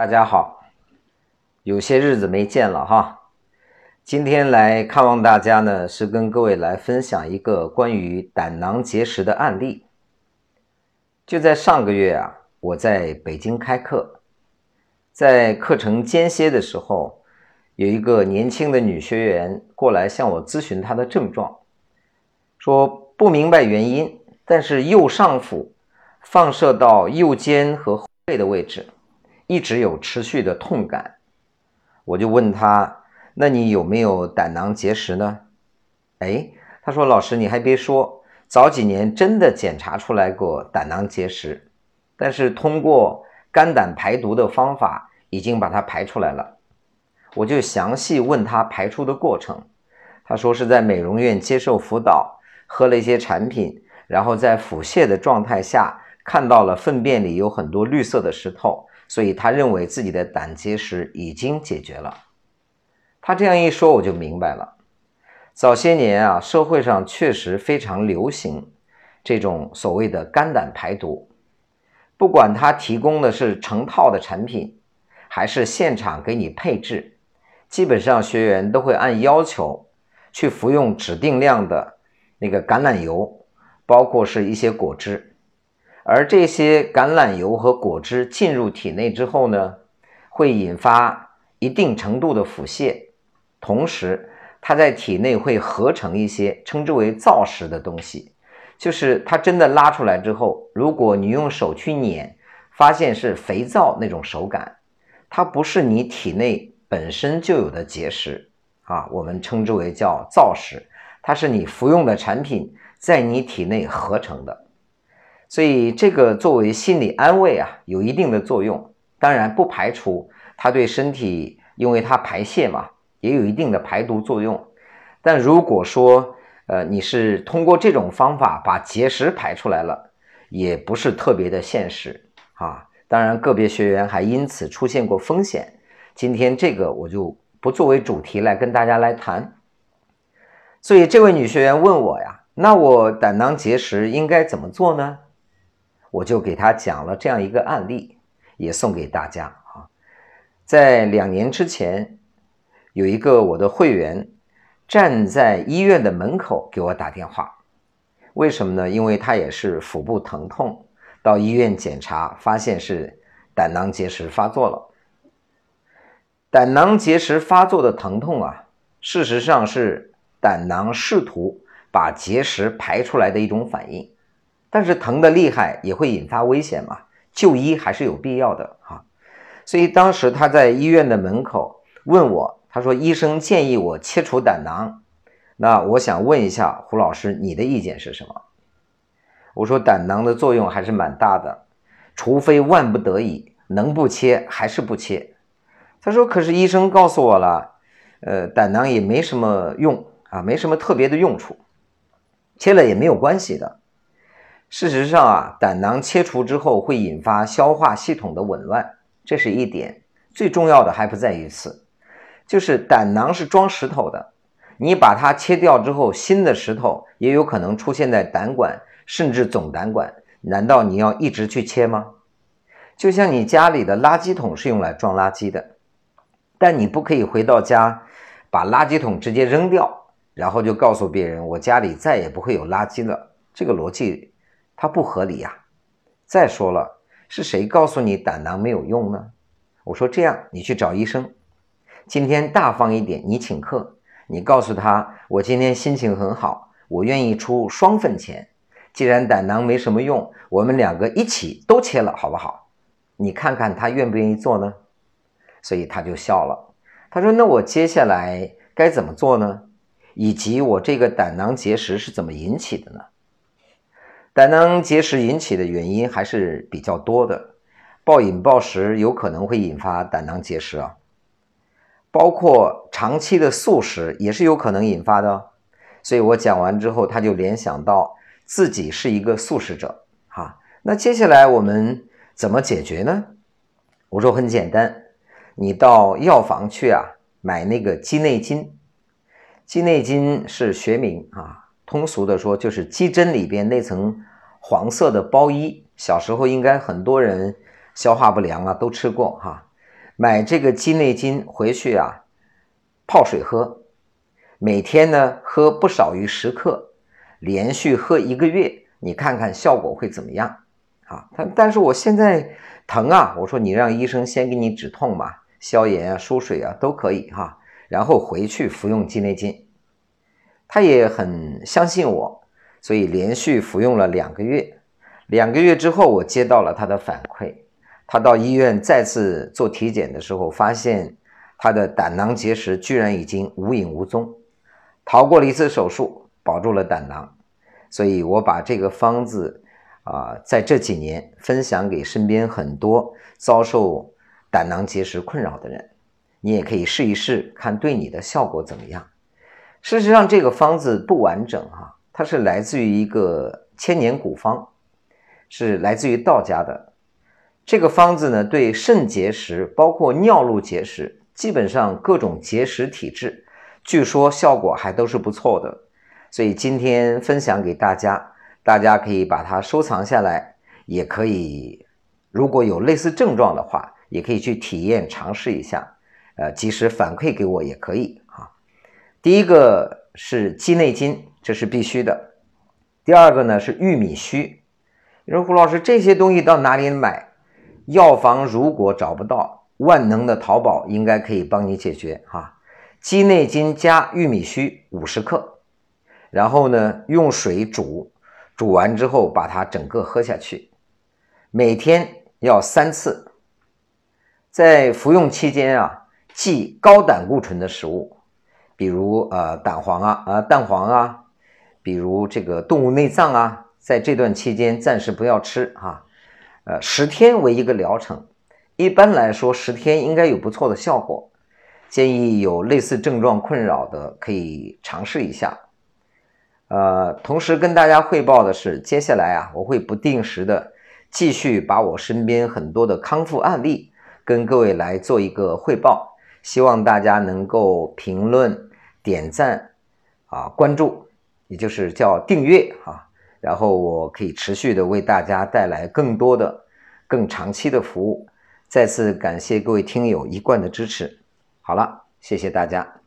大家好，有些日子没见了哈。今天来看望大家呢，是跟各位来分享一个关于胆囊结石的案例。就在上个月啊，我在北京开课，在课程间歇的时候，有一个年轻的女学员过来向我咨询她的症状，说不明白原因，但是右上腹放射到右肩和后背的位置。一直有持续的痛感，我就问他：“那你有没有胆囊结石呢？”哎，他说：“老师，你还别说，早几年真的检查出来过胆囊结石，但是通过肝胆排毒的方法已经把它排出来了。”我就详细问他排出的过程，他说是在美容院接受辅导，喝了一些产品，然后在腹泻的状态下看到了粪便里有很多绿色的石头。所以他认为自己的胆结石已经解决了。他这样一说，我就明白了。早些年啊，社会上确实非常流行这种所谓的肝胆排毒，不管他提供的是成套的产品，还是现场给你配置，基本上学员都会按要求去服用指定量的那个橄榄油，包括是一些果汁。而这些橄榄油和果汁进入体内之后呢，会引发一定程度的腹泻，同时它在体内会合成一些称之为皂石的东西，就是它真的拉出来之后，如果你用手去捻，发现是肥皂那种手感，它不是你体内本身就有的结石啊，我们称之为叫皂石，它是你服用的产品在你体内合成的。所以这个作为心理安慰啊，有一定的作用。当然不排除它对身体，因为它排泄嘛，也有一定的排毒作用。但如果说，呃，你是通过这种方法把结石排出来了，也不是特别的现实啊。当然，个别学员还因此出现过风险。今天这个我就不作为主题来跟大家来谈。所以这位女学员问我呀，那我胆囊结石应该怎么做呢？我就给他讲了这样一个案例，也送给大家啊。在两年之前，有一个我的会员站在医院的门口给我打电话，为什么呢？因为他也是腹部疼痛，到医院检查发现是胆囊结石发作了。胆囊结石发作的疼痛啊，事实上是胆囊试图把结石排出来的一种反应。但是疼的厉害也会引发危险嘛，就医还是有必要的哈。所以当时他在医院的门口问我，他说：“医生建议我切除胆囊，那我想问一下胡老师，你的意见是什么？”我说：“胆囊的作用还是蛮大的，除非万不得已，能不切还是不切。”他说：“可是医生告诉我了，呃，胆囊也没什么用啊，没什么特别的用处，切了也没有关系的。”事实上啊，胆囊切除之后会引发消化系统的紊乱，这是一点。最重要的还不在于此，就是胆囊是装石头的，你把它切掉之后，新的石头也有可能出现在胆管，甚至总胆管。难道你要一直去切吗？就像你家里的垃圾桶是用来装垃圾的，但你不可以回到家把垃圾桶直接扔掉，然后就告诉别人我家里再也不会有垃圾了。这个逻辑。它不合理呀！再说了，是谁告诉你胆囊没有用呢？我说这样，你去找医生。今天大方一点，你请客，你告诉他，我今天心情很好，我愿意出双份钱。既然胆囊没什么用，我们两个一起都切了，好不好？你看看他愿不愿意做呢？所以他就笑了。他说：“那我接下来该怎么做呢？以及我这个胆囊结石是怎么引起的呢？”胆囊结石引起的原因还是比较多的，暴饮暴食有可能会引发胆囊结石啊，包括长期的素食也是有可能引发的。所以我讲完之后，他就联想到自己是一个素食者哈。那接下来我们怎么解决呢？我说很简单，你到药房去啊，买那个鸡内金，鸡内金是学名啊。通俗的说，就是鸡胗里边那层黄色的包衣。小时候应该很多人消化不良啊，都吃过哈。买这个鸡内金回去啊，泡水喝，每天呢喝不少于十克，连续喝一个月，你看看效果会怎么样？啊，他但是我现在疼啊，我说你让医生先给你止痛嘛，消炎啊、输水啊都可以哈，然后回去服用鸡内金。他也很相信我，所以连续服用了两个月。两个月之后，我接到了他的反馈。他到医院再次做体检的时候，发现他的胆囊结石居然已经无影无踪，逃过了一次手术，保住了胆囊。所以我把这个方子啊，在这几年分享给身边很多遭受胆囊结石困扰的人，你也可以试一试，看对你的效果怎么样。事实上，这个方子不完整哈，它是来自于一个千年古方，是来自于道家的。这个方子呢，对肾结石，包括尿路结石，基本上各种结石体质，据说效果还都是不错的。所以今天分享给大家，大家可以把它收藏下来，也可以，如果有类似症状的话，也可以去体验尝试一下，呃，及时反馈给我也可以。第一个是鸡内金，这是必须的。第二个呢是玉米须。你说胡老师这些东西到哪里买？药房如果找不到，万能的淘宝应该可以帮你解决哈。鸡内金加玉米须五十克，然后呢用水煮，煮完之后把它整个喝下去，每天要三次。在服用期间啊，忌高胆固醇的食物，比如呃蛋黄啊啊蛋黄啊，比如这个动物内脏啊，在这段期间暂时不要吃哈。呃，十天为一个疗程，一般来说十天应该有不错的效果。建议有类似症状困扰的可以尝试一下。呃，同时跟大家汇报的是，接下来啊，我会不定时的继续把我身边很多的康复案例跟各位来做一个汇报，希望大家能够评论、点赞啊、关注，也就是叫订阅啊。然后我可以持续的为大家带来更多的、更长期的服务。再次感谢各位听友一贯的支持。好了，谢谢大家。